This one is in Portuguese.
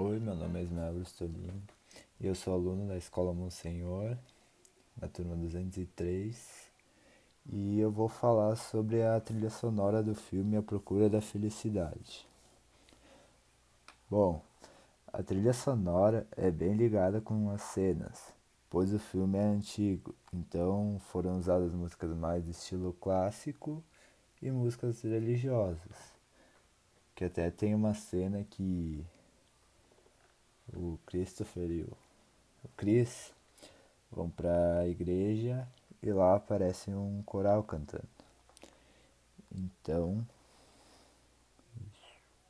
Oi, meu nome é Ismael Brustolini e eu sou aluno da Escola Monsenhor, na turma 203, e eu vou falar sobre a trilha sonora do filme A Procura da Felicidade. Bom, a trilha sonora é bem ligada com as cenas, pois o filme é antigo, então foram usadas músicas mais de estilo clássico e músicas religiosas. Que até tem uma cena que o Christopher e o, Chris vão para a igreja e lá aparece um coral cantando. Então,